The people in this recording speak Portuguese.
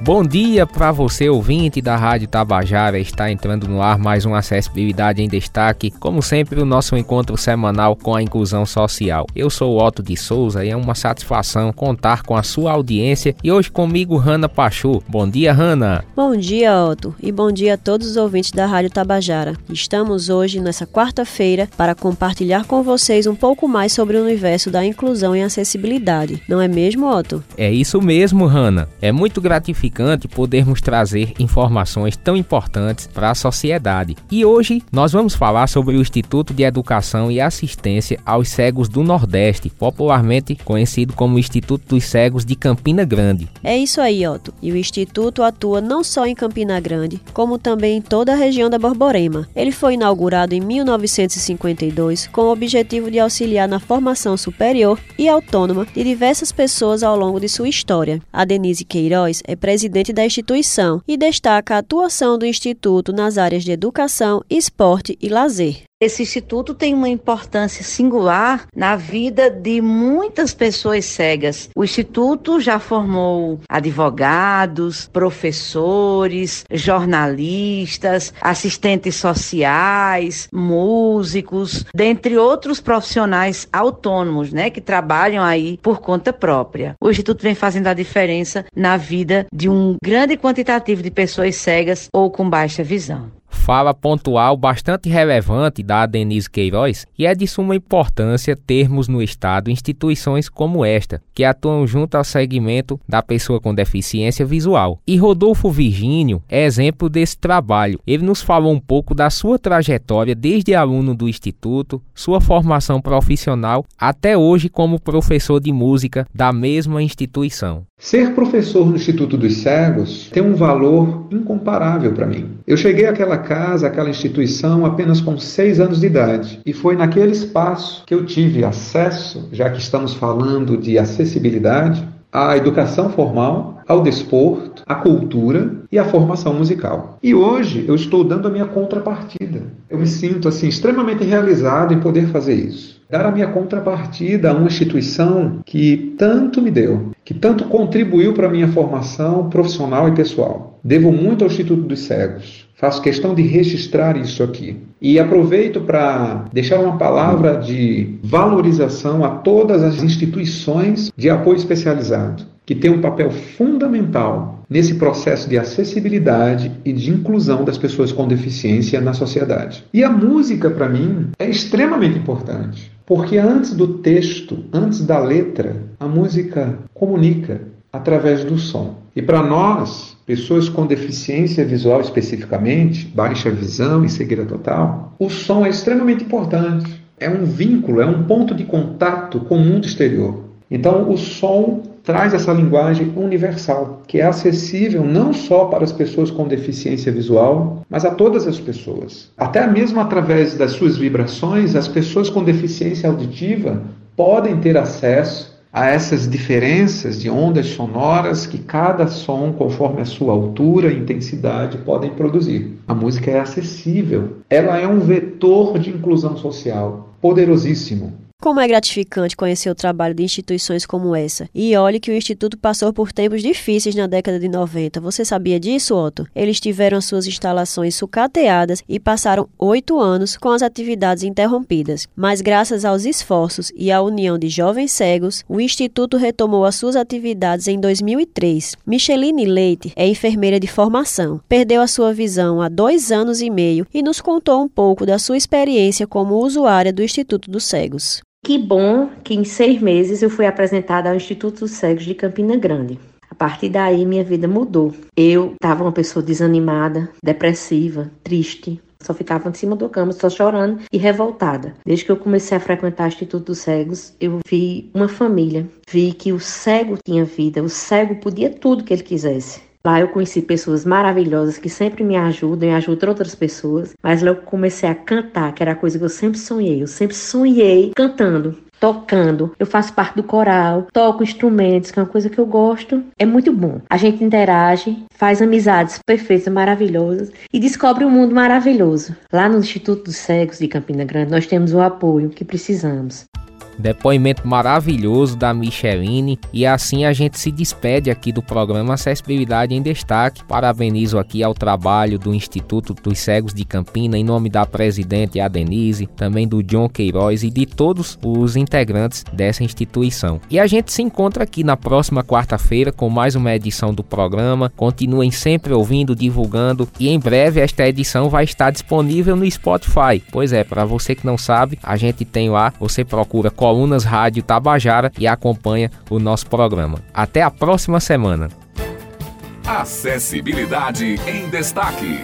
Bom dia para você, ouvinte da Rádio Tabajara. Está entrando no ar mais uma Acessibilidade em Destaque. Como sempre, o nosso encontro semanal com a inclusão social. Eu sou o Otto de Souza e é uma satisfação contar com a sua audiência. E hoje comigo, Rana Pachu. Bom dia, Rana. Bom dia, Otto. E bom dia a todos os ouvintes da Rádio Tabajara. Estamos hoje, nessa quarta-feira, para compartilhar com vocês um pouco mais sobre o universo da inclusão e acessibilidade. Não é mesmo, Otto? É isso mesmo, Rana. É muito gratificante gratificante podermos trazer informações tão importantes para a sociedade. E hoje nós vamos falar sobre o Instituto de Educação e Assistência aos Cegos do Nordeste, popularmente conhecido como Instituto dos Cegos de Campina Grande. É isso aí, Otto. E o Instituto atua não só em Campina Grande, como também em toda a região da Borborema. Ele foi inaugurado em 1952 com o objetivo de auxiliar na formação superior e autônoma de diversas pessoas ao longo de sua história. A Denise Queiroz é presidente presidente da instituição e destaca a atuação do Instituto nas áreas de educação, esporte e lazer. Esse instituto tem uma importância singular na vida de muitas pessoas cegas. O instituto já formou advogados, professores, jornalistas, assistentes sociais, músicos, dentre outros profissionais autônomos, né, que trabalham aí por conta própria. O instituto vem fazendo a diferença na vida de um grande quantitativo de pessoas cegas ou com baixa visão fala pontual bastante relevante da Denise Queiroz e é de suma importância termos no Estado instituições como esta, que atuam junto ao segmento da pessoa com deficiência visual. E Rodolfo Virgínio é exemplo desse trabalho. Ele nos falou um pouco da sua trajetória desde aluno do Instituto, sua formação profissional, até hoje como professor de música da mesma instituição. Ser professor no Instituto dos Cegos tem um valor incomparável para mim. Eu cheguei àquela casa, àquela instituição apenas com seis anos de idade e foi naquele espaço que eu tive acesso, já que estamos falando de acessibilidade, à educação formal, ao desporto, à cultura e à formação musical. E hoje eu estou dando a minha contrapartida. Eu me sinto assim extremamente realizado em poder fazer isso dar a minha contrapartida a uma instituição que tanto me deu, que tanto contribuiu para a minha formação profissional e pessoal. Devo muito ao Instituto dos Cegos. Faço questão de registrar isso aqui. E aproveito para deixar uma palavra de valorização a todas as instituições de apoio especializado, que têm um papel fundamental nesse processo de acessibilidade e de inclusão das pessoas com deficiência na sociedade. E a música, para mim, é extremamente importante, porque antes do texto, antes da letra, a música comunica através do som. E para nós, pessoas com deficiência visual especificamente, baixa visão e cegueira total, o som é extremamente importante. É um vínculo, é um ponto de contato com o mundo exterior. Então, o som traz essa linguagem universal, que é acessível não só para as pessoas com deficiência visual, mas a todas as pessoas. Até mesmo através das suas vibrações, as pessoas com deficiência auditiva podem ter acesso a essas diferenças de ondas sonoras que cada som, conforme a sua altura e intensidade, podem produzir. A música é acessível, ela é um vetor de inclusão social poderosíssimo. Como é gratificante conhecer o trabalho de instituições como essa. E olhe que o Instituto passou por tempos difíceis na década de 90. Você sabia disso, Otto? Eles tiveram suas instalações sucateadas e passaram oito anos com as atividades interrompidas. Mas graças aos esforços e à união de jovens cegos, o Instituto retomou as suas atividades em 2003. Micheline Leite é enfermeira de formação. Perdeu a sua visão há dois anos e meio e nos contou um pouco da sua experiência como usuária do Instituto dos Cegos. Que bom que em seis meses eu fui apresentada ao Instituto dos Cegos de Campina Grande. A partir daí, minha vida mudou. Eu estava uma pessoa desanimada, depressiva, triste. Só ficava em cima do cama, só chorando e revoltada. Desde que eu comecei a frequentar o Instituto dos Cegos, eu vi uma família. Vi que o cego tinha vida, o cego podia tudo que ele quisesse. Lá eu conheci pessoas maravilhosas que sempre me ajudam e ajudam outras pessoas. Mas lá eu comecei a cantar, que era a coisa que eu sempre sonhei. Eu sempre sonhei cantando tocando. Eu faço parte do coral, toco instrumentos, que é uma coisa que eu gosto. É muito bom. A gente interage, faz amizades perfeitas, maravilhosas e descobre um mundo maravilhoso. Lá no Instituto dos Cegos de Campina Grande, nós temos o apoio que precisamos. Depoimento maravilhoso da Micheline e assim a gente se despede aqui do programa Acessibilidade em Destaque. Parabenizo aqui ao trabalho do Instituto dos Cegos de Campina em nome da presidente a Denise, também do John Queiroz e de todos os integrantes dessa instituição. E a gente se encontra aqui na próxima quarta-feira com mais uma edição do programa. Continuem sempre ouvindo, divulgando e em breve esta edição vai estar disponível no Spotify. Pois é, para você que não sabe, a gente tem lá, você procura Colunas Rádio Tabajara e acompanha o nosso programa. Até a próxima semana. Acessibilidade em Destaque.